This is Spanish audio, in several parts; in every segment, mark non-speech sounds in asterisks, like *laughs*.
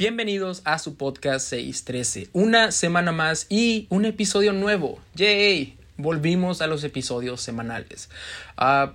Bienvenidos a su podcast 613. Una semana más y un episodio nuevo. ¡Yay! Volvimos a los episodios semanales. Ah,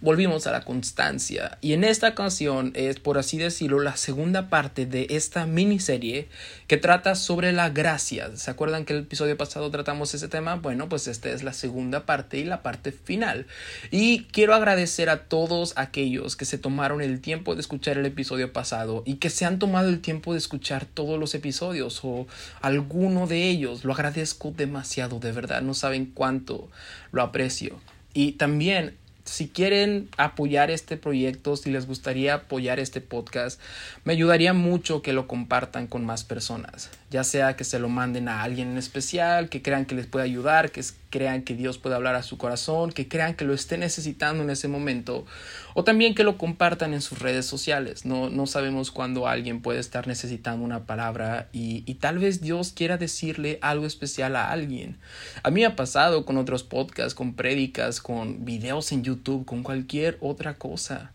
volvimos a la constancia. Y en esta ocasión es, por así decirlo, la segunda parte de esta miniserie que trata sobre la gracia. ¿Se acuerdan que el episodio pasado tratamos ese tema? Bueno, pues esta es la segunda parte y la parte final. Y quiero agradecer a todos aquellos que se tomaron el tiempo de escuchar el episodio pasado y que se han tomado el tiempo de escuchar todos los episodios o alguno de ellos. Lo agradezco demasiado, de verdad. No saben cuánto lo aprecio. Y también si quieren apoyar este proyecto, si les gustaría apoyar este podcast, me ayudaría mucho que lo compartan con más personas, ya sea que se lo manden a alguien en especial, que crean que les puede ayudar, que crean que Dios puede hablar a su corazón, que crean que lo esté necesitando en ese momento, o también que lo compartan en sus redes sociales. No, no sabemos cuándo alguien puede estar necesitando una palabra y, y tal vez Dios quiera decirle algo especial a alguien. A mí me ha pasado con otros podcasts, con prédicas, con videos en YouTube, con cualquier otra cosa.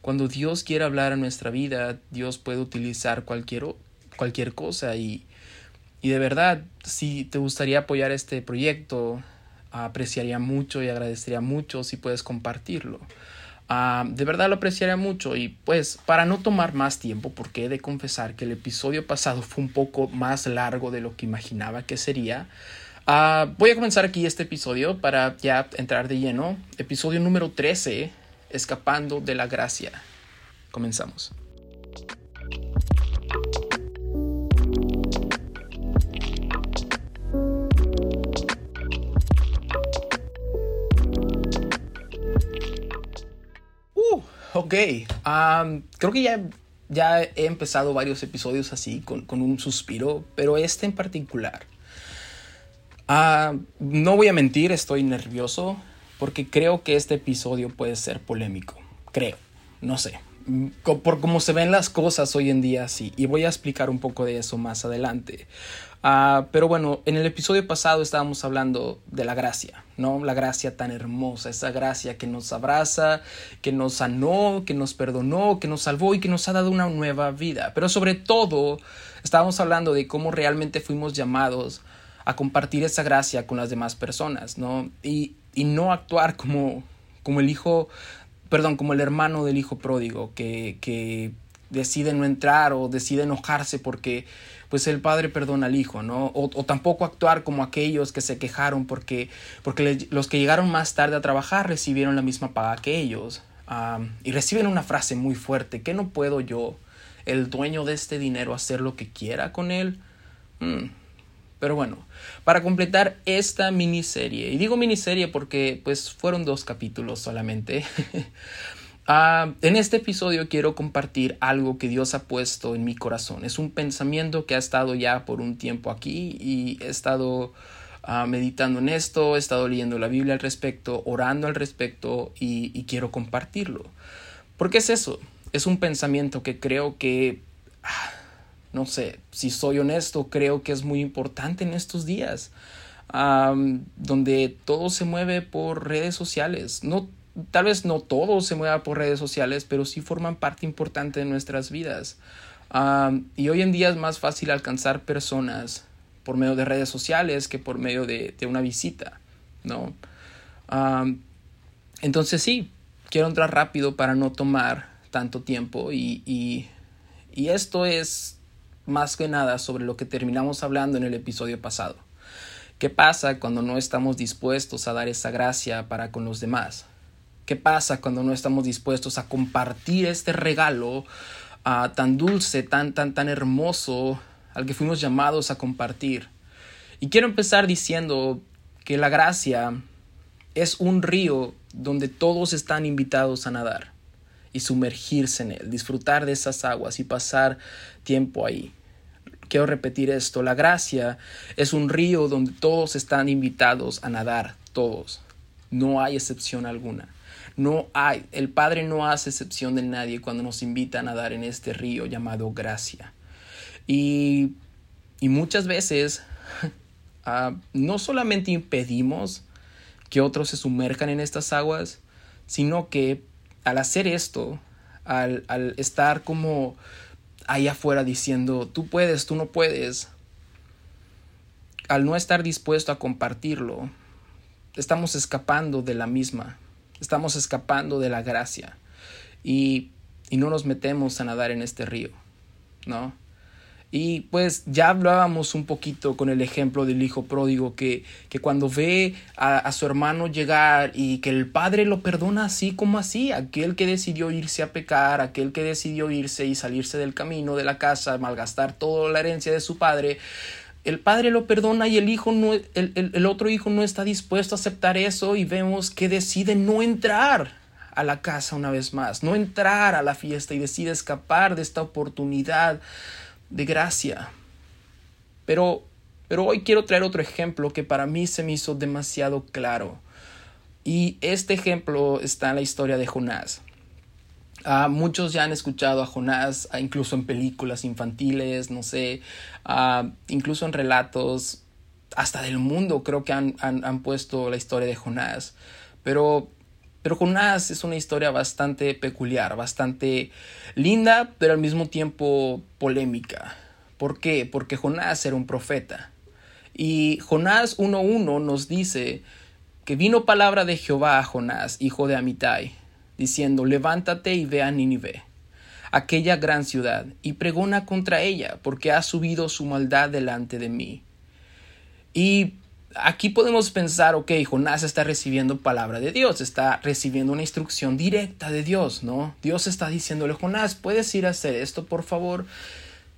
Cuando Dios quiere hablar a nuestra vida, Dios puede utilizar cualquier, cualquier cosa y, y de verdad, si te gustaría apoyar este proyecto, apreciaría mucho y agradecería mucho si puedes compartirlo. Ah, de verdad lo apreciaría mucho y pues para no tomar más tiempo, porque he de confesar que el episodio pasado fue un poco más largo de lo que imaginaba que sería, ah, voy a comenzar aquí este episodio para ya entrar de lleno. Episodio número 13, Escapando de la Gracia. Comenzamos. Ok, creo que ya, ya he empezado varios episodios así, con, un suspiro, pero este en particular. Ah, no voy a mentir, estoy nervioso porque creo que este episodio puede ser polémico. Creo, no sé. Por cómo se ven las cosas hoy en día, sí. Y voy a explicar un poco de eso más adelante. Ah, pero bueno, en el episodio pasado estábamos hablando de la gracia, ¿no? La gracia tan hermosa, esa gracia que nos abraza, que nos sanó, que nos perdonó, que nos salvó y que nos ha dado una nueva vida. Pero sobre todo, estábamos hablando de cómo realmente fuimos llamados a compartir esa gracia con las demás personas, ¿no? Y, y no actuar como, como el hijo, perdón, como el hermano del hijo pródigo, que, que decide no entrar o decide enojarse porque pues el padre perdona al hijo, ¿no? O, tampoco actuar como aquellos que se quejaron porque, porque los que llegaron más tarde a trabajar recibieron la misma paga que ellos. y reciben una frase muy fuerte, ¿qué no puedo yo, el dueño de este dinero, hacer lo que quiera con él? Mm. Pero bueno, para completar esta miniserie, y digo miniserie porque pues fueron dos capítulos solamente, *laughs* Ah, en este episodio quiero compartir algo que Dios ha puesto en mi corazón. Es un pensamiento que ha estado ya por un tiempo aquí y he estado ah, meditando en esto, he estado leyendo la Biblia al respecto, orando al respecto y, quiero compartirlo. ¿Por qué es eso? Es un pensamiento que creo que, ah, no sé, si soy honesto, creo que es muy importante en estos días. donde todo se mueve por redes sociales. No tal vez no todo se mueva por redes sociales, pero sí forman parte importante de nuestras vidas. y hoy en día es más fácil alcanzar personas por medio de redes sociales que por medio de, una visita, ¿no? entonces sí, quiero entrar rápido para no tomar tanto tiempo y, y esto es más que nada sobre lo que terminamos hablando en el episodio pasado. ¿Qué pasa cuando no estamos dispuestos a dar esa gracia para con los demás? ¿Qué pasa cuando no estamos dispuestos a compartir este regalo ah, tan dulce, tan, tan, tan hermoso al que fuimos llamados a compartir? Y quiero empezar diciendo que la gracia es un río donde todos están invitados a nadar y sumergirse en él, disfrutar de esas aguas y pasar tiempo ahí. Quiero repetir esto, la gracia es un río donde todos están invitados a nadar, todos, no hay excepción alguna. No hay, el Padre no hace excepción de nadie cuando nos invita a nadar en este río llamado gracia. Y, y muchas veces *laughs* ah, no solamente impedimos que otros se sumerjan en estas aguas, sino que al hacer esto, al, al estar como ahí afuera diciendo, tú puedes, tú no puedes, al no estar dispuesto a compartirlo, estamos escapando de la misma, estamos escapando de la gracia y, y no nos metemos a nadar en este río, ¿no? Y pues ya hablábamos un poquito con el ejemplo del hijo pródigo que, que cuando ve a, a, su hermano llegar y que el padre lo perdona así como así, aquel que decidió irse a pecar, aquel que decidió irse y salirse del camino de la casa, malgastar toda la herencia de su padre, el padre lo perdona y el hijo no, el, otro hijo no está dispuesto a aceptar eso y vemos que decide no entrar a la casa una vez más, no entrar a la fiesta y decide escapar de esta oportunidad de gracia. Pero, pero hoy quiero traer otro ejemplo que para mí se me hizo demasiado claro. Y este ejemplo está en la historia de Jonás. Uh, muchos ya han escuchado a Jonás, uh, incluso en películas infantiles, no sé, uh, incluso en relatos, hasta del mundo creo que han, han, han puesto la historia de Jonás. Pero pero Jonás es una historia bastante peculiar, bastante linda, pero al mismo tiempo polémica. ¿Por qué? Porque Jonás era un profeta. Y Jonás 1.1 nos dice que vino palabra de Jehová a Jonás, hijo de Amitai, diciendo, levántate y ve a Nínive, aquella gran ciudad, y pregona contra ella, porque ha subido su maldad delante de mí. Y aquí podemos pensar, ok, Jonás está recibiendo palabra de Dios, está recibiendo una instrucción directa de Dios, ¿no? Dios está diciéndole, Jonás, ¿puedes ir a hacer esto, por favor?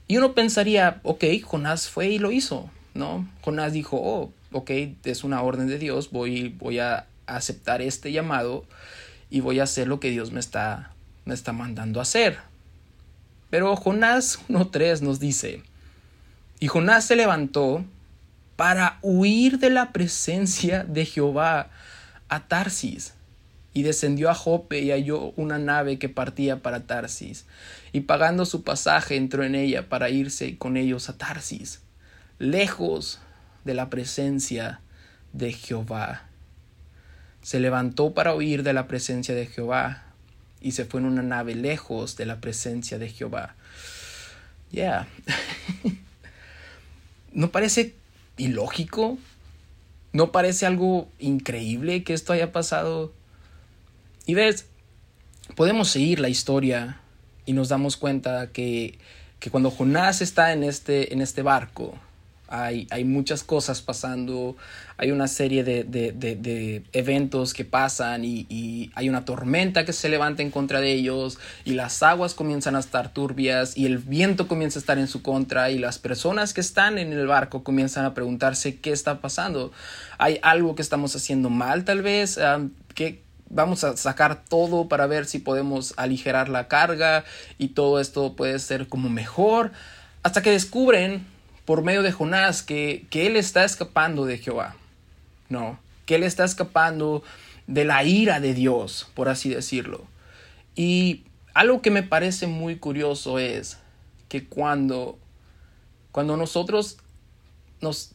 Y uno pensaría, ok, Jonás fue y lo hizo, ¿no? Jonás dijo, oh, ok, es una orden de Dios, voy, voy a aceptar este llamado y voy a hacer lo que Dios me está, me está mandando a hacer. Pero Jonás 1.3 nos dice, y Jonás se levantó para huir de la presencia de Jehová a Tarsis. Y descendió a Jope y halló una nave que partía para Tarsis. Y pagando su pasaje entró en ella para irse con ellos a Tarsis, lejos de la presencia de Jehová. Se levantó para huir de la presencia de Jehová y se fue en una nave lejos de la presencia de Jehová. Ya. *laughs* ¿No parece ilógico? ¿No parece algo increíble que esto haya pasado? Y ves, podemos seguir la historia y nos damos cuenta que, que cuando Jonás está en este, en este barco, hay, hay muchas cosas pasando, hay una serie de, de, de, eventos que pasan y, y, hay una tormenta que se levanta en contra de ellos y las aguas comienzan a estar turbias y el viento comienza a estar en su contra y las personas que están en el barco comienzan a preguntarse qué está pasando. ¿Hay algo que estamos haciendo mal tal vez? Um, ¿qué, vamos a sacar todo para ver si podemos aligerar la carga y todo esto puede ser como mejor hasta que descubren por medio de Jonás que, que él está escapando de Jehová. No, que él está escapando de la ira de Dios, por así decirlo. Y algo que me parece muy curioso es que cuando, cuando nosotros nos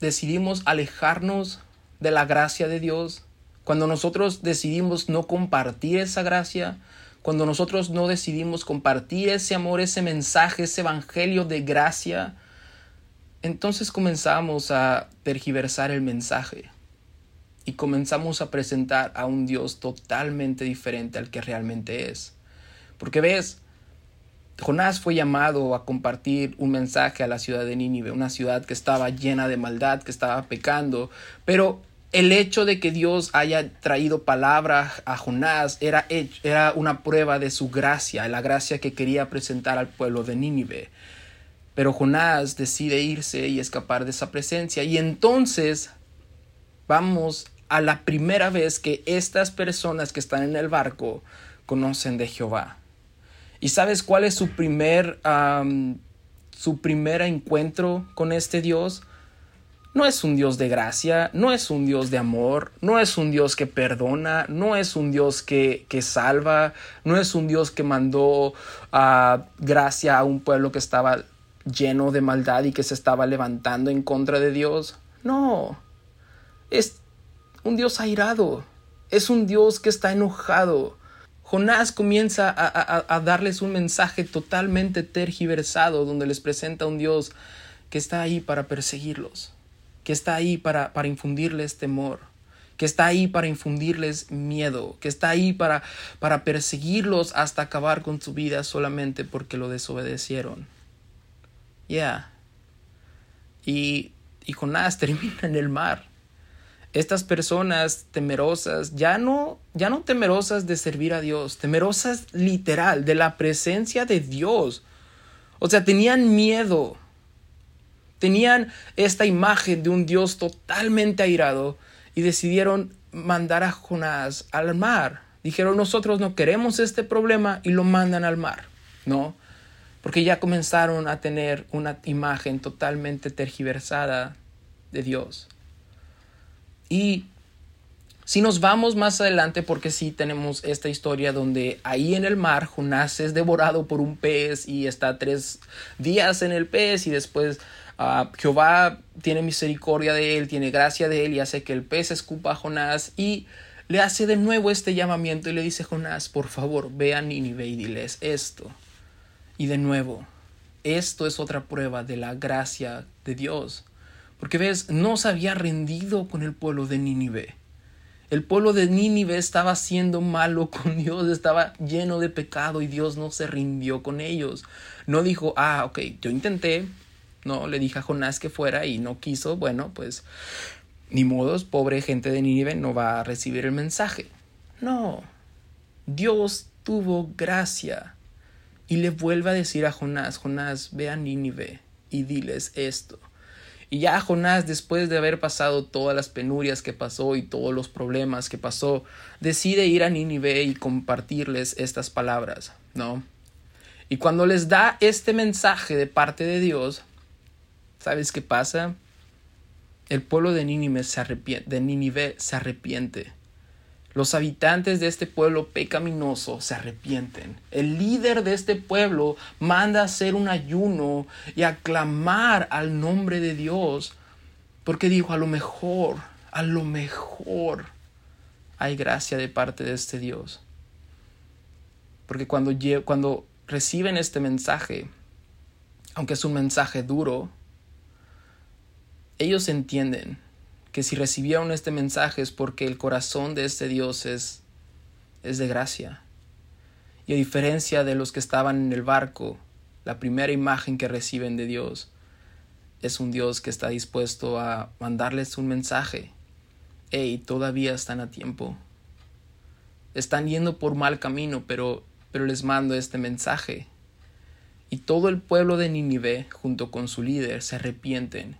decidimos alejarnos de la gracia de Dios, cuando nosotros decidimos no compartir esa gracia, cuando nosotros no decidimos compartir ese amor, ese mensaje, ese evangelio de gracia, entonces comenzamos a tergiversar el mensaje y comenzamos a presentar a un Dios totalmente diferente al que realmente es. Porque ves, Jonás fue llamado a compartir un mensaje a la ciudad de Nínive, una ciudad que estaba llena de maldad, que estaba pecando, pero el hecho de que Dios haya traído palabra a Jonás era, era una prueba de su gracia, la gracia que quería presentar al pueblo de Nínive. Pero Jonás decide irse y escapar de esa presencia. Y entonces vamos a la primera vez que estas personas que están en el barco conocen de Jehová. ¿Y sabes cuál es su primer, su primer encuentro con este Dios? No es un Dios de gracia, no es un Dios de amor, no es un Dios que perdona, no es un Dios que, que salva, no es un Dios que mandó uh, gracia a un pueblo que estaba lleno de maldad y que se estaba levantando en contra de Dios. No, es un Dios airado, es un Dios que está enojado. Jonás comienza a, darles un mensaje totalmente tergiversado donde les presenta un Dios que está ahí para perseguirlos, que está ahí para, para infundirles temor, que está ahí para infundirles miedo, que está ahí para, para perseguirlos hasta acabar con su vida solamente porque lo desobedecieron. Ya. Y, y Jonás *laughs* termina en el mar estas personas temerosas, ya no, ya no temerosas de servir a Dios, temerosas literal de la presencia de Dios. O sea, tenían miedo. Tenían esta imagen de un Dios totalmente airado y decidieron mandar a Jonás al mar. Dijeron, nosotros no queremos este problema y lo mandan al mar, ¿no? Porque ya comenzaron a tener una imagen totalmente tergiversada de Dios. Y si nos vamos más adelante, porque sí tenemos esta historia donde ahí en el mar Jonás es devorado por un pez y está tres días en el pez y después uh, Jehová tiene misericordia de él, tiene gracia de él y hace que el pez escupa a Jonás y le hace de nuevo este llamamiento y le dice Jonás, por favor, ve a Nínive y esto. Y de nuevo, esto es otra prueba de la gracia de Dios. Porque ves, no se había rendido con el pueblo de Nínive. El pueblo de Nínive estaba siendo malo con *laughs* Dios, estaba lleno de pecado y Dios no se rindió con ellos. No dijo, ah, ok, yo intenté, no, le dije a Jonás que fuera y no quiso, bueno, pues ni modos, pobre gente de Nínive no va a recibir el mensaje. No, Dios tuvo gracia y le vuelve a decir a Jonás, Jonás, ve a Nínive y diles esto. Y ya Jonás, después de haber pasado todas las penurias que pasó y todos los problemas que pasó, decide ir a Nínive y compartirles estas palabras, ¿no? Y cuando les da este mensaje de parte de Dios, ¿sabes qué pasa? El pueblo de Nínive se arrepiente, de Nínive se arrepiente. Los habitantes de este pueblo pecaminoso se arrepienten. El líder de este pueblo manda hacer un ayuno y aclamar al nombre de Dios, porque dijo, a lo mejor, a lo mejor hay gracia de parte de este Dios. Porque cuando, cuando reciben este mensaje, aunque es un mensaje duro, ellos entienden que si recibieron este mensaje es porque el corazón de este Dios es, es de gracia. Y a diferencia de los que estaban en el barco, la primera imagen que reciben de Dios es un Dios que está dispuesto a mandarles un mensaje. Hey, todavía están a tiempo. Están yendo por mal camino, pero, pero les mando este mensaje. Y todo el pueblo de Nínive, junto con su líder, se arrepienten.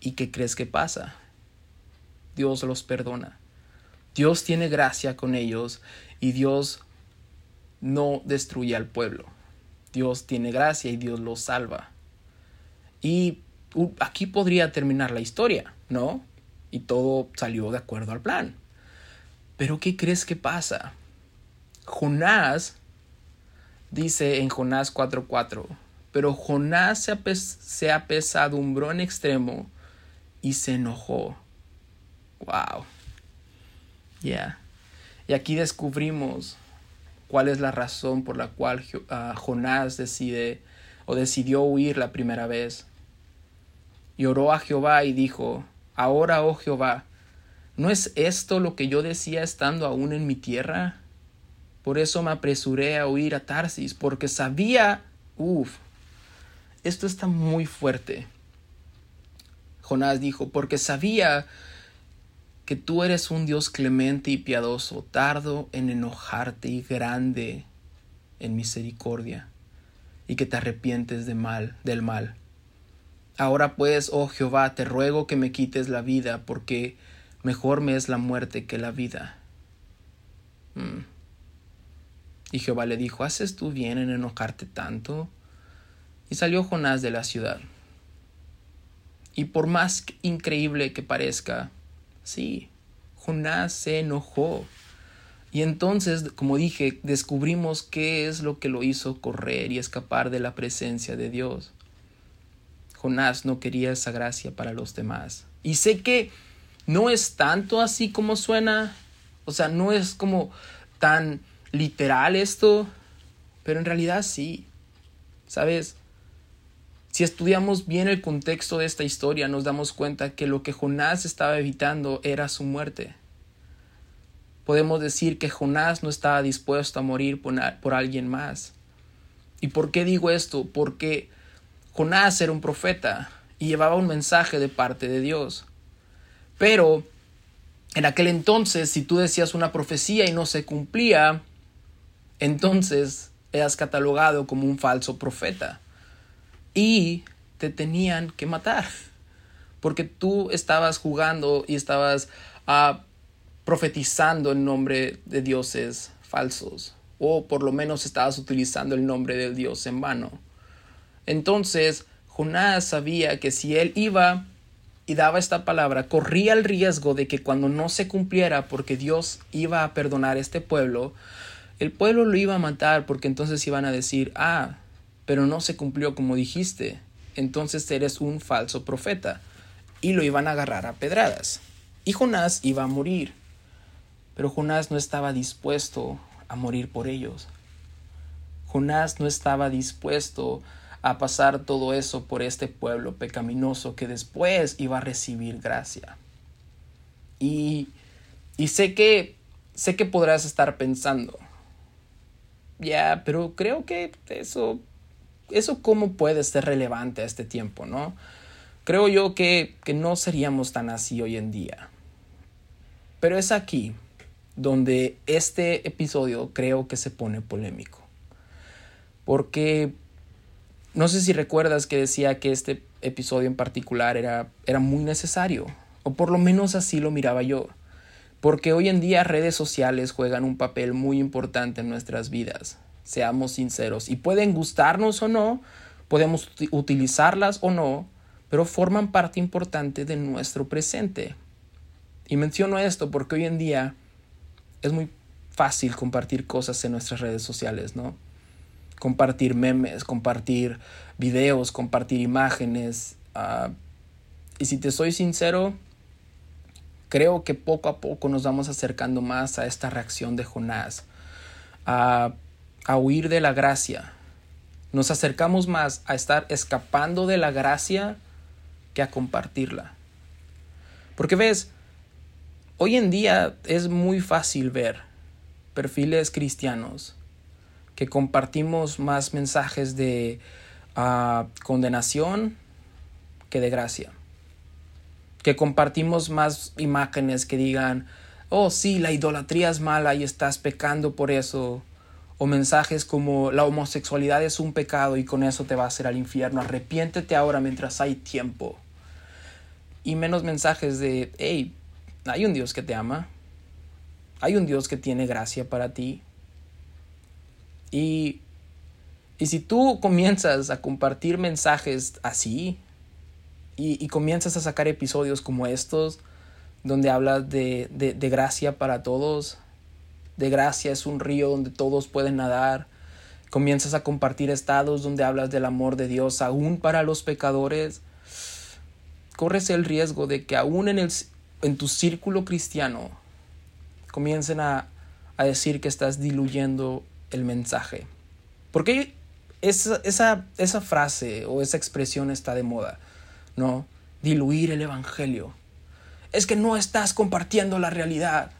¿Y qué crees que pasa? Dios los perdona. Dios tiene gracia con ellos y Dios no destruye al pueblo. Dios tiene gracia y Dios los salva. Y aquí podría terminar la historia, ¿no? Y todo salió de acuerdo al plan. Pero ¿qué crees que pasa? Jonás dice en Jonás 4:4, pero Jonás se, se apesadumbró en extremo y se enojó Wow. Yeah. Y aquí descubrimos cuál es la razón por la cual ah, Jonás decide o decidió huir la primera vez. Y oró a Jehová y dijo, Ahora, oh Jehová, ¿no es esto lo que yo decía estando aún en mi tierra? Por eso me apresuré a huir a Tarsis, porque sabía, uff, esto está muy fuerte. Jonás dijo, porque sabía que tú eres un Dios clemente y piadoso, tardo en enojarte y grande en misericordia, y que te arrepientes de mal, del mal. Ahora pues, oh Jehová, te ruego que me quites la vida, porque mejor me es la muerte que la vida. Mm. Y Jehová le dijo, ¿haces tú bien en enojarte tanto? Y salió Jonás de la ciudad. Y por más increíble que parezca, Sí, Jonás se enojó. Y entonces, como dije, descubrimos qué es lo que lo hizo correr y escapar de la presencia de Dios. Jonás no quería esa gracia para los demás. Y sé que no es tanto así como suena, o sea, no es como tan literal esto, pero en realidad sí. ¿Sabes? Si estudiamos bien el contexto de esta historia, nos damos cuenta que lo que Jonás estaba evitando era su muerte. Podemos decir que Jonás no estaba dispuesto a morir por, alguien más. ¿Y por qué digo esto? Porque Jonás era un profeta y llevaba un mensaje de parte de Dios. Pero en aquel entonces, si tú decías una profecía y no se cumplía, entonces eras catalogado como un falso profeta y te tenían que matar porque tú estabas jugando y estabas uh, profetizando en nombre de dioses falsos o por lo menos estabas utilizando el nombre del dios en vano. Entonces Jonás sabía que si él iba y daba esta palabra, corría el riesgo de que cuando no se cumpliera porque Dios iba a perdonar a este pueblo, el pueblo lo iba a matar porque entonces iban a decir, ah, pero no se cumplió como dijiste, entonces eres un falso profeta. Y lo iban a agarrar a pedradas. Y Jonás iba a morir. Pero Jonás no estaba dispuesto a morir por ellos. Jonás no estaba dispuesto a pasar todo eso por este pueblo pecaminoso que después iba a recibir gracia. Y, y sé que sé que podrás estar pensando, ya, pero creo que eso eso cómo puede ser relevante a este tiempo, ¿no? Creo yo que, que no seríamos tan así hoy en día. Pero es aquí donde este episodio creo que se pone polémico. Porque no sé si recuerdas que decía que este episodio en particular era, era muy necesario, o por lo menos así lo miraba yo. Porque hoy en día redes sociales juegan un papel muy importante en nuestras vidas seamos sinceros. Y pueden gustarnos o no, podemos utilizarlas o no, pero forman parte importante de nuestro presente. Y menciono esto porque hoy en día es muy fácil compartir cosas en nuestras redes sociales, ¿no? Compartir memes, compartir videos, compartir imágenes. Ah, y si te soy sincero, creo que poco a poco nos vamos acercando más a esta reacción de Jonás. a a huir de la gracia. Nos acercamos más a estar escapando de la gracia que a compartirla. Porque ves, hoy en día es muy fácil ver perfiles cristianos que compartimos más mensajes de ah, condenación que de gracia. Que compartimos más imágenes que digan, oh sí, la idolatría es mala y estás pecando por eso o mensajes como la homosexualidad es un pecado y con eso te va a hacer al infierno, arrepiéntete ahora mientras hay tiempo. Y menos mensajes de, hey, hay un Dios que te ama, hay un Dios que tiene gracia para ti. Y, y si tú comienzas a compartir mensajes así y, y comienzas a sacar episodios como estos, donde hablas de, de, de gracia para todos, de gracia es un río donde todos pueden nadar. Comienzas a compartir estados donde hablas del amor de Dios aún para los pecadores. Corres el riesgo de que aún en, el, en tu círculo cristiano comiencen a, a decir que estás diluyendo el mensaje. Porque esa, esa, esa frase o esa expresión está de moda, ¿no? Diluir el Evangelio. Es que no estás compartiendo la realidad.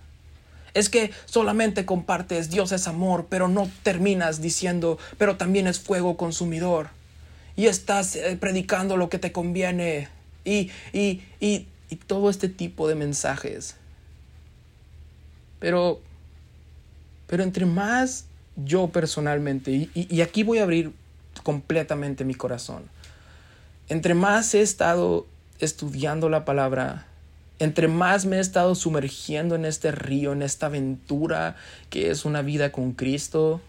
Es que solamente compartes Dios es amor, pero no terminas diciendo, pero también es fuego consumidor. Y estás eh, predicando lo que te conviene. Y, y, y, y todo este tipo de mensajes. Pero, pero entre más yo personalmente, y, y aquí voy a abrir completamente mi corazón, entre más he estado estudiando la palabra, entre más me he estado sumergiendo en este río, en esta aventura que es una vida con Cristo,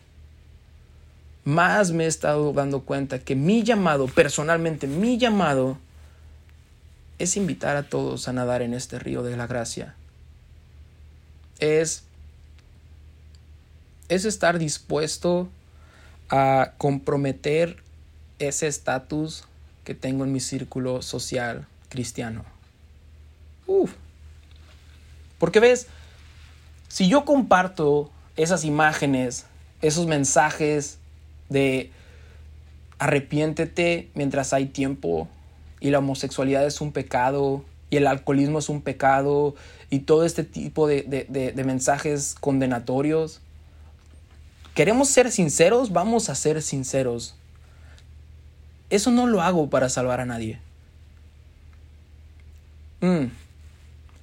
más me he estado dando cuenta que mi llamado, personalmente mi llamado, es invitar a todos a nadar en este río de la gracia. Es, es estar dispuesto a comprometer ese estatus que tengo en mi círculo social cristiano. Uf. Porque ves, si yo comparto esas imágenes, esos mensajes de arrepiéntete mientras hay tiempo y la homosexualidad es un pecado y el alcoholismo es un pecado y todo este tipo de, mensajes condenatorios. ¿Queremos ser sinceros? Vamos a ser sinceros. Eso no lo hago para salvar a nadie. Mm.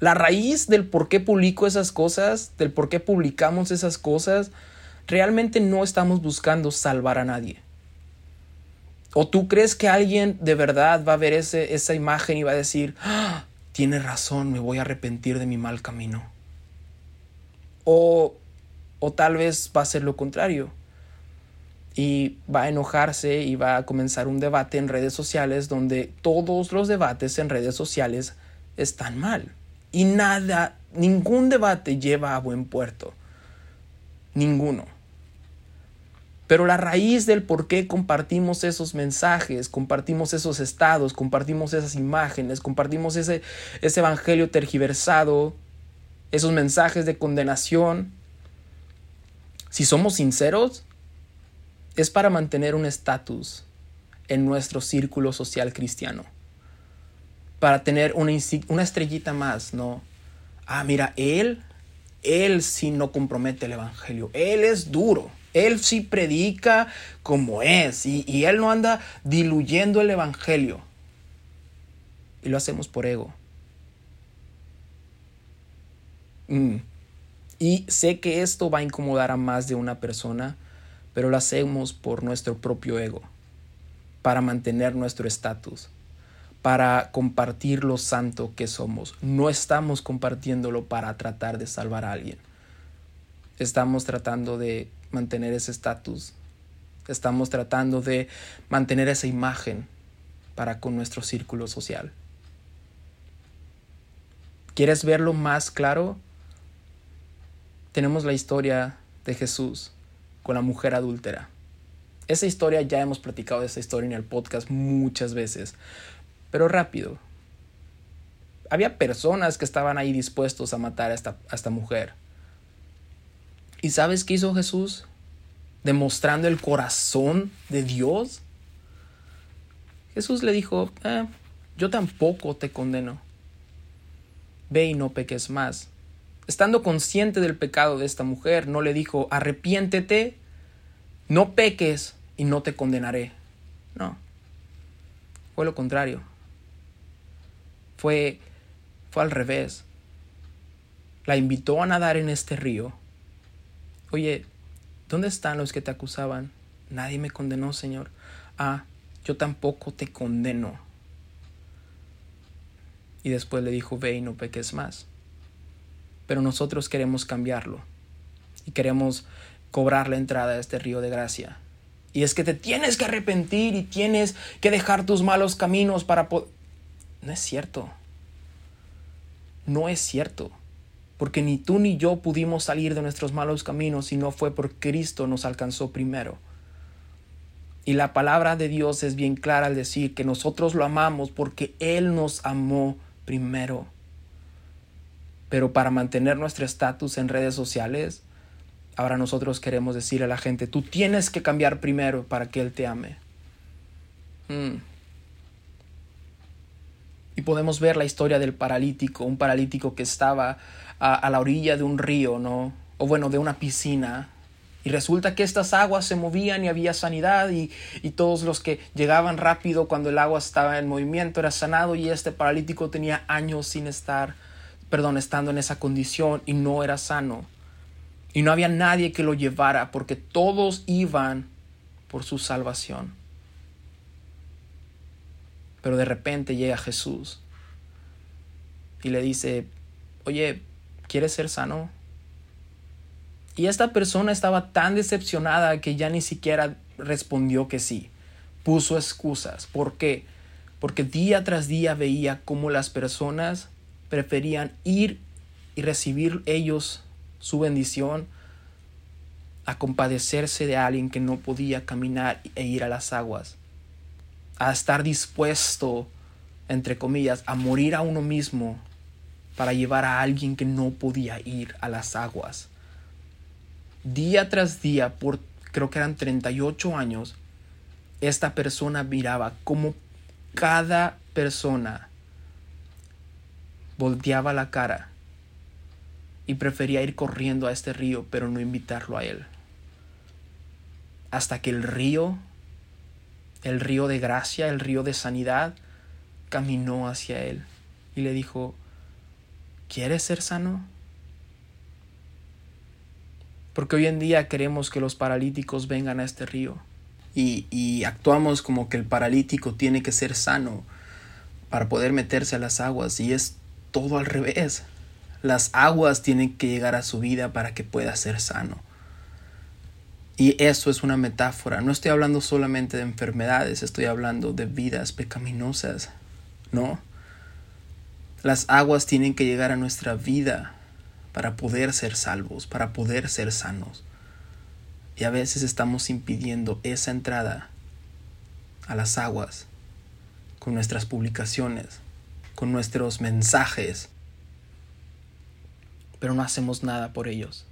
La raíz del por qué publico esas cosas, del por qué publicamos esas cosas, realmente no estamos buscando salvar a nadie. ¿O tú crees que alguien de verdad va a ver ese, esa imagen y va a decir, ¡Ah! tiene razón, me voy a arrepentir de mi mal camino? O, o tal vez va a ser lo contrario y va a enojarse y va a comenzar un debate en redes sociales donde todos los debates en redes sociales están mal. Y nada, ningún debate lleva a buen puerto. Ninguno. Pero la raíz del por qué compartimos esos mensajes, compartimos esos estados, compartimos esas imágenes, compartimos ese, ese evangelio tergiversado, esos mensajes de condenación, si somos sinceros, es para mantener un estatus en nuestro círculo social cristiano. Para tener una, estrellita más, ¿no? Ah, mira, él, él sí no compromete el evangelio. Él es duro. Él sí predica como es y, Él no anda diluyendo el Evangelio. Y lo hacemos por ego. Mm. Y sé que esto va a incomodar a más de una persona, pero lo hacemos por nuestro propio ego, para mantener nuestro estatus, para compartir lo santo que somos. No estamos compartiéndolo para tratar de salvar a alguien. Estamos tratando de mantener ese estatus. Estamos tratando de mantener esa imagen para con nuestro círculo social. ¿Quieres verlo más claro? Tenemos la historia de Jesús con la mujer adúltera. Esa historia ya hemos platicado esa historia en el podcast muchas veces, pero rápido. Había personas que estaban ahí dispuestos a matar a esta, a esta mujer. ¿Y sabes qué hizo Jesús? Demostrando el corazón de Dios. Jesús le dijo, eh, yo tampoco te condeno. Ve y no peques más. Estando consciente del pecado de esta mujer, no le dijo, arrepiéntete, no peques y no te condenaré. No. Fue lo contrario. Fue, fue al revés. La invitó a nadar en este río Oye, ¿dónde están los que te acusaban? Nadie me condenó, Señor. Ah, yo tampoco te condeno. Y después le dijo, ve y no peques más. Pero nosotros queremos cambiarlo. Y queremos cobrar la entrada a este río de gracia. Y es que te tienes que arrepentir y tienes que dejar tus malos caminos para poder... No es cierto. No es cierto porque ni tú ni yo pudimos salir de nuestros malos caminos si no fue por Cristo nos alcanzó primero. Y la palabra de Dios es bien clara al decir que nosotros lo amamos porque Él nos amó primero. Pero para mantener nuestro estatus en redes sociales, ahora nosotros queremos decir a la gente, tú tienes que cambiar primero para que Él te ame. Mm. Y podemos ver la historia del paralítico, un paralítico que estaba a, la orilla de un río, ¿no? O bueno, de una piscina. Y resulta que estas aguas se movían y había sanidad y, y, todos los que llegaban rápido cuando el agua estaba en movimiento era sanado y este paralítico tenía años sin estar, perdón, estando en esa condición y no era sano. Y no había nadie que lo llevara porque todos iban por su salvación. Pero de repente llega Jesús y le dice, oye, ¿quieres ser sano? Y esta persona estaba tan decepcionada que ya ni siquiera respondió que sí. Puso excusas. ¿Por qué? Porque día tras día veía cómo las personas preferían ir y recibir ellos su bendición a compadecerse de alguien que no podía caminar e ir a las aguas. A estar dispuesto, entre comillas, a morir a uno mismo para llevar a alguien que no podía ir a las aguas. día tras día, por creo que eran 38 años, esta persona miraba como cada persona volteaba la cara y prefería ir corriendo a este río, pero no invitarlo a él. Hasta que el río, el río de gracia, el río de sanidad, caminó hacia él y le dijo, ¿quieres ser sano? Porque hoy en día queremos que los paralíticos vengan a este río y, actuamos como que el paralítico tiene que ser sano para poder meterse a las aguas y es todo al revés. Las aguas tienen que llegar a su vida para que pueda ser sano. Y eso es una metáfora. No estoy hablando solamente de enfermedades, estoy hablando de vidas pecaminosas. ¿No? Las aguas tienen que llegar a nuestra vida para poder ser salvos, para poder ser sanos. Y a veces estamos impidiendo esa entrada a las aguas con nuestras publicaciones, con nuestros mensajes, pero no hacemos nada por ellos.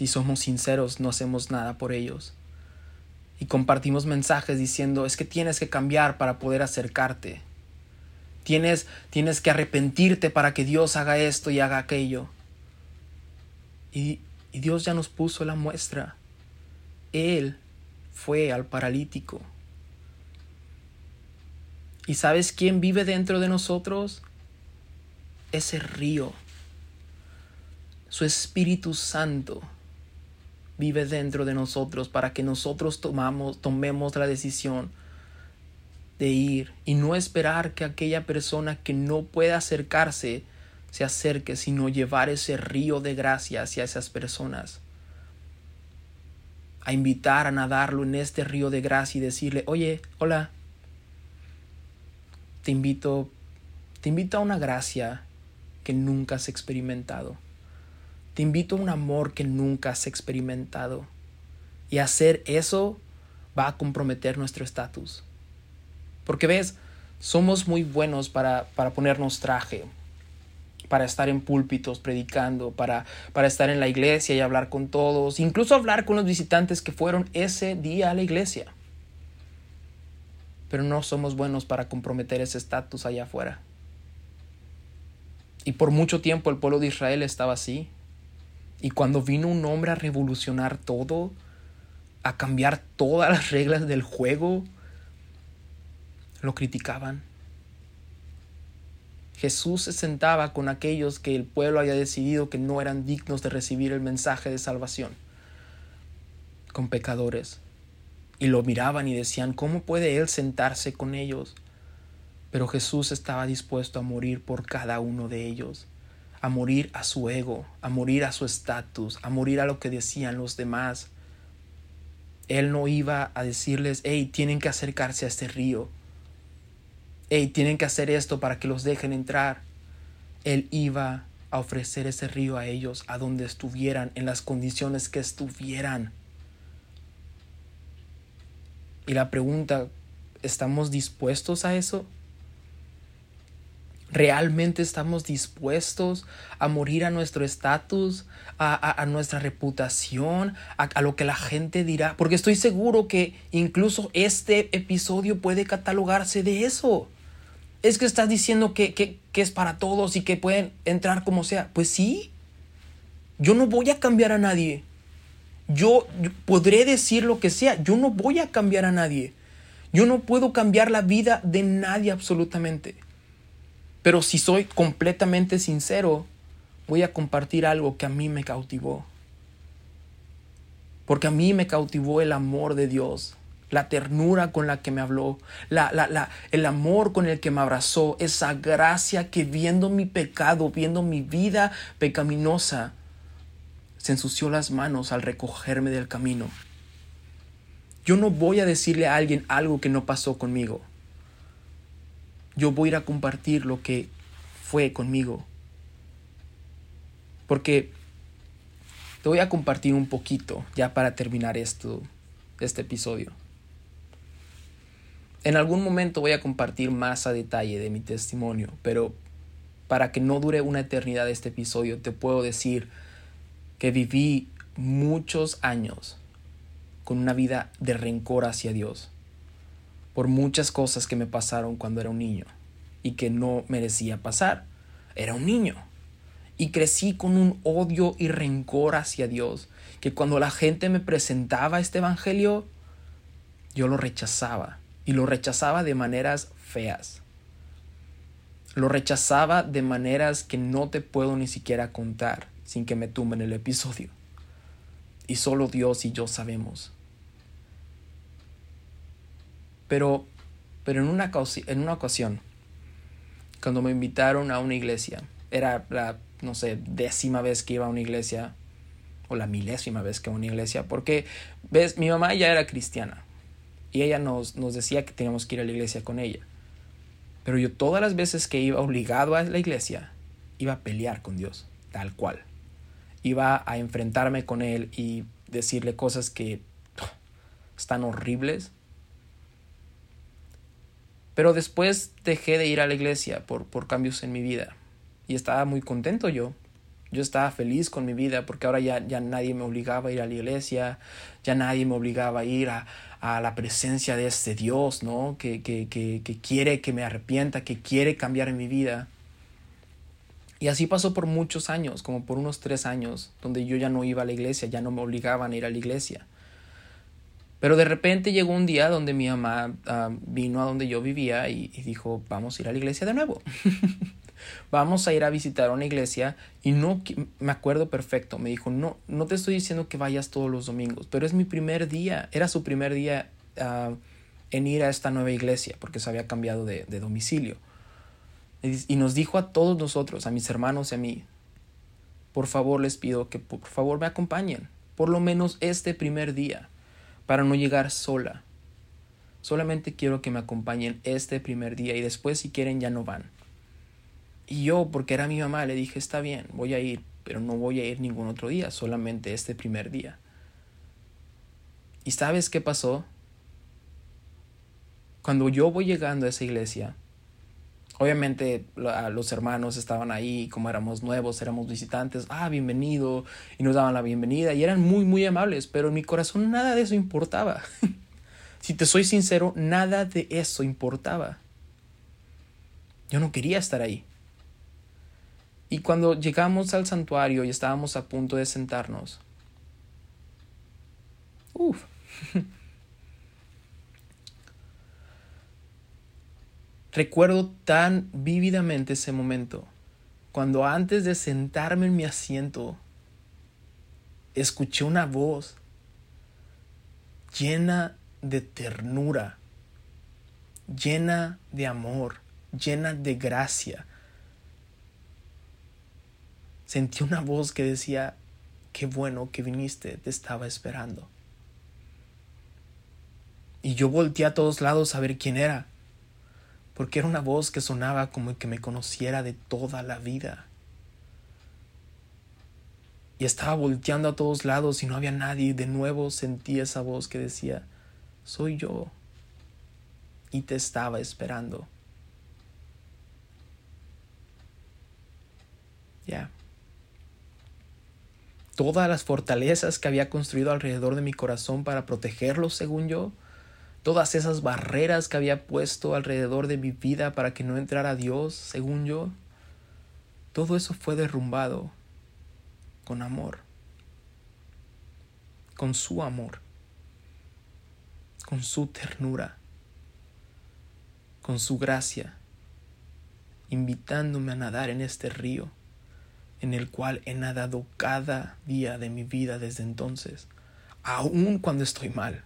Si somos sinceros, no hacemos nada por ellos. Y compartimos mensajes diciendo, es que tienes que cambiar para poder acercarte. Tienes, tienes que arrepentirte para que Dios haga esto y haga aquello. Y, y Dios ya nos puso la muestra. Él fue al paralítico. ¿Y sabes quién vive dentro de nosotros? Ese río su Espíritu Santo vive dentro de nosotros para que nosotros tomamos, tomemos la decisión de ir y no esperar que aquella persona que no pueda acercarse se acerque, sino llevar ese río de gracia hacia esas personas. A invitar a nadarlo en este río de gracia y decirle, oye, hola, te invito, te invito a una gracia que nunca has experimentado. Te invito a un amor que nunca has experimentado. Y hacer eso va a comprometer nuestro estatus. Porque ves, somos muy buenos para, para, ponernos traje, para estar en púlpitos predicando, para, para estar en la iglesia y hablar con todos, incluso hablar con los visitantes que fueron ese día a la iglesia. Pero no somos buenos para comprometer ese estatus allá afuera. Y por mucho tiempo el pueblo de Israel estaba así, y cuando vino un hombre a revolucionar todo, a cambiar todas las reglas del juego, lo criticaban. Jesús se sentaba con aquellos que el pueblo había decidido que no eran dignos de recibir el mensaje de salvación, con pecadores. Y lo miraban y decían, ¿cómo puede él sentarse con ellos? Pero Jesús estaba dispuesto a morir por cada uno de ellos a morir a su ego, a morir a su estatus, a morir a lo que decían los demás. Él no iba a decirles, hey, tienen que acercarse a este río. Hey, tienen que hacer esto para que los dejen entrar. Él iba a ofrecer ese río a ellos, a donde estuvieran, en las condiciones que estuvieran. Y la pregunta, ¿estamos dispuestos a eso? ¿Realmente estamos dispuestos a morir a nuestro estatus, a, nuestra reputación, a, lo que la gente dirá? Porque estoy seguro que incluso este episodio puede catalogarse de eso. Es que estás diciendo que, que, que es para todos y que pueden entrar como sea. Pues sí, yo no voy a cambiar a nadie. Yo podré decir lo que sea, yo no voy a cambiar a nadie. Yo no puedo cambiar la vida de nadie absolutamente. Pero si soy completamente sincero, voy a compartir algo que a mí me cautivó. Porque a mí me cautivó el amor de Dios, la ternura con la que me habló, la, la, el amor con el que me abrazó, esa gracia que viendo mi pecado, viendo mi vida pecaminosa, se ensució las manos al recogerme del camino. Yo no voy a decirle a alguien algo que no pasó conmigo yo voy a ir a compartir lo que fue conmigo. Porque te voy a compartir un poquito ya para terminar esto, este episodio. En algún momento voy a compartir más a detalle de mi testimonio, pero para que no dure una eternidad este episodio, te puedo decir que viví muchos años con una vida de rencor hacia Dios por muchas cosas que me pasaron cuando era un niño y que no merecía pasar. Era un niño. Y crecí con un odio y rencor hacia Dios, que cuando la gente me presentaba este Evangelio, yo lo rechazaba. Y lo rechazaba de maneras feas. Lo rechazaba de maneras que no te puedo ni siquiera contar sin que me tumben el episodio. Y solo Dios y yo sabemos. Pero, pero en, una, en una ocasión, cuando me invitaron a una iglesia, era la, no sé, décima vez que iba a una iglesia, o la milésima vez que iba a una iglesia, porque, ves, mi mamá ya era cristiana, y ella nos, nos decía que teníamos que ir a la iglesia con ella. Pero yo todas las veces que iba obligado a la iglesia, iba a pelear con Dios, tal cual. Iba a enfrentarme con Él y decirle cosas que están horribles pero después dejé de ir a la iglesia por, por cambios en mi vida. Y estaba muy contento yo. Yo estaba feliz con mi vida porque ahora ya, ya nadie me obligaba a ir a la iglesia, ya nadie me obligaba a ir a, a la presencia de este Dios, ¿no? Que, que, que, que quiere que me arrepienta, que quiere cambiar en mi vida. Y así pasó por muchos años, como por unos tres años, donde yo ya no iba a la iglesia, ya no me obligaban a ir a la iglesia. Pero de repente llegó un día donde mi mamá ah, vino a donde yo vivía y, dijo, vamos a ir a la iglesia de nuevo. *laughs* vamos a ir a visitar una iglesia y no me acuerdo perfecto, me dijo, no, no te estoy diciendo que vayas todos los domingos, pero es mi primer día, era su primer día ah, en ir a esta nueva iglesia porque se había cambiado de, de domicilio. Y nos dijo a todos nosotros, a mis hermanos y a mí, por favor les pido que por favor me acompañen, por lo menos este primer día para no llegar sola. Solamente quiero que me acompañen este primer día y después si quieren ya no van. Y yo, porque era mi mamá, le dije, está bien, voy a ir, pero no voy a ir ningún otro día, solamente este primer día. ¿Y sabes qué pasó? Cuando yo voy llegando a esa iglesia, Obviamente los hermanos estaban ahí, como éramos nuevos, éramos visitantes, ah, bienvenido, y nos daban la bienvenida, y eran muy, muy amables, pero en mi corazón nada de eso importaba. *laughs* si te soy sincero, nada de eso importaba. Yo no quería estar ahí. Y cuando llegamos al santuario y estábamos a punto de sentarnos, uff, *laughs* Recuerdo tan vívidamente ese momento, cuando antes de sentarme en mi asiento, escuché una voz llena de ternura, llena de amor, llena de gracia. Sentí una voz que decía, qué bueno que viniste, te estaba esperando. Y yo volteé a todos lados a ver quién era porque era una voz que sonaba como que me conociera de toda la vida. Y estaba volteando a todos lados y no había nadie de nuevo sentí esa voz que decía, soy yo. Y te estaba esperando. Ya. Todas las fortalezas que había construido alrededor de mi corazón para protegerlo, según yo, todas esas barreras que había puesto alrededor de mi vida para que no entrara Dios, según yo, todo eso fue derrumbado con amor, con su amor, con su ternura, con su gracia, invitándome a nadar en este río en el cual he nadado cada día de mi vida desde entonces, aun cuando estoy mal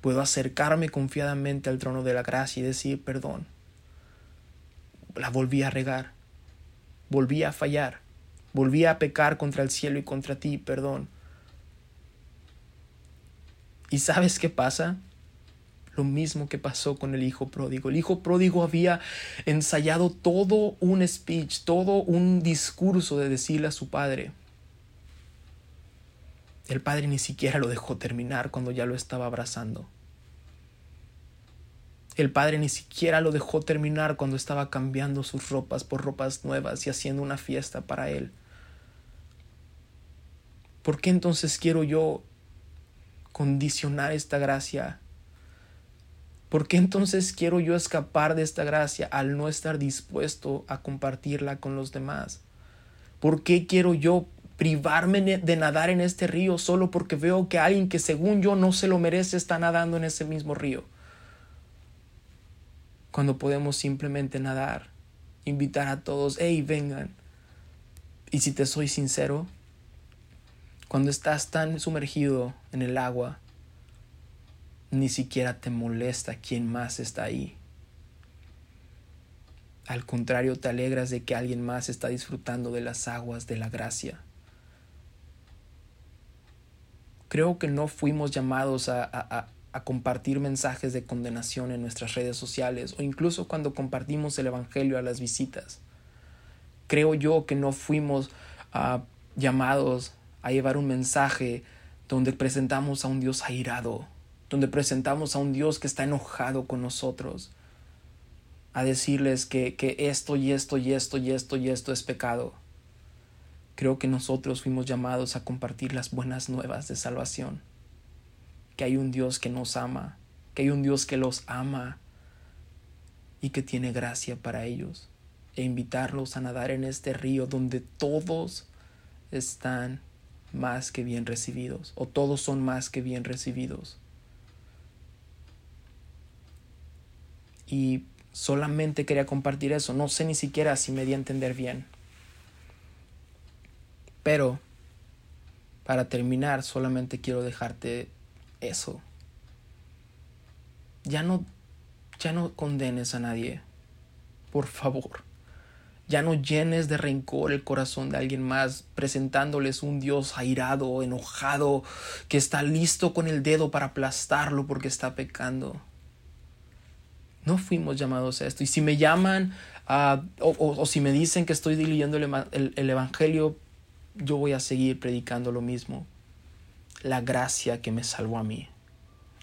puedo acercarme confiadamente al trono de la gracia y decir perdón. La volví a regar, volví a fallar, volví a pecar contra el cielo y contra ti, perdón. ¿Y sabes qué pasa? Lo mismo que pasó con el hijo pródigo. El hijo pródigo había ensayado todo un speech, todo un discurso de decirle a su padre. El padre ni siquiera lo dejó terminar cuando ya lo estaba abrazando. El padre ni siquiera lo dejó terminar cuando estaba cambiando sus ropas por ropas nuevas y haciendo una fiesta para él. ¿Por qué entonces quiero yo condicionar esta gracia? ¿Por qué entonces quiero yo escapar de esta gracia al no estar dispuesto a compartirla con los demás? ¿Por qué quiero yo privarme de nadar en este río solo porque veo que alguien que según yo no se lo merece está nadando en ese mismo río? Cuando podemos simplemente nadar, invitar a todos, hey, vengan. Y si te soy sincero, cuando estás tan sumergido en el agua, ni siquiera te molesta quién más está ahí. Al contrario, te alegras de que alguien más está disfrutando de las aguas de la gracia. Creo que no fuimos llamados a, a, a, compartir mensajes de condenación en nuestras redes sociales o incluso cuando compartimos el Evangelio a las visitas. Creo yo que no fuimos uh, llamados a llevar un mensaje donde presentamos a un Dios airado, donde presentamos a un Dios que está enojado con nosotros, a decirles que, que esto y esto y esto y esto y esto es pecado. Creo que nosotros fuimos llamados a compartir las buenas nuevas de salvación, que hay un Dios que nos ama, que hay un Dios que los ama y que tiene gracia para ellos, e invitarlos a nadar en este río donde todos están más que bien recibidos, o todos son más que bien recibidos. Y solamente quería compartir eso, no sé ni siquiera si me di a entender bien. Pero, para terminar, solamente quiero dejarte eso. Ya no, ya no condenes a nadie, por favor. Ya no llenes de rencor el corazón de alguien más, presentándoles un Dios airado, enojado, que está listo con el dedo para aplastarlo porque está pecando. No fuimos llamados a esto. Y si me llaman uh, o, o, si me dicen que estoy el, el, el Evangelio, yo voy a seguir predicando lo mismo. La gracia que me salvó a mí.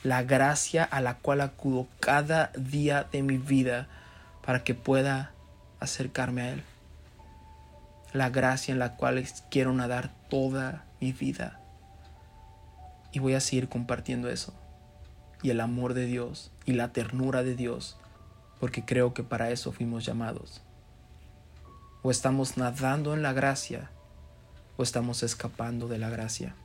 La gracia a la cual acudo cada día de mi vida para que pueda acercarme a Él. La gracia en la cual quiero nadar toda mi vida. Y voy a seguir compartiendo eso. Y el amor de Dios y la ternura de Dios. Porque creo que para eso fuimos llamados. O estamos nadando en la gracia o estamos escapando de la gracia.